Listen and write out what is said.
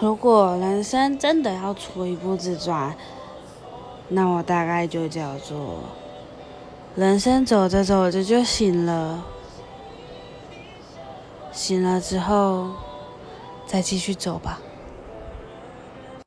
如果人生真的要出一部自传那我大概就叫做人生走着走着就醒了醒了之后再继续走吧。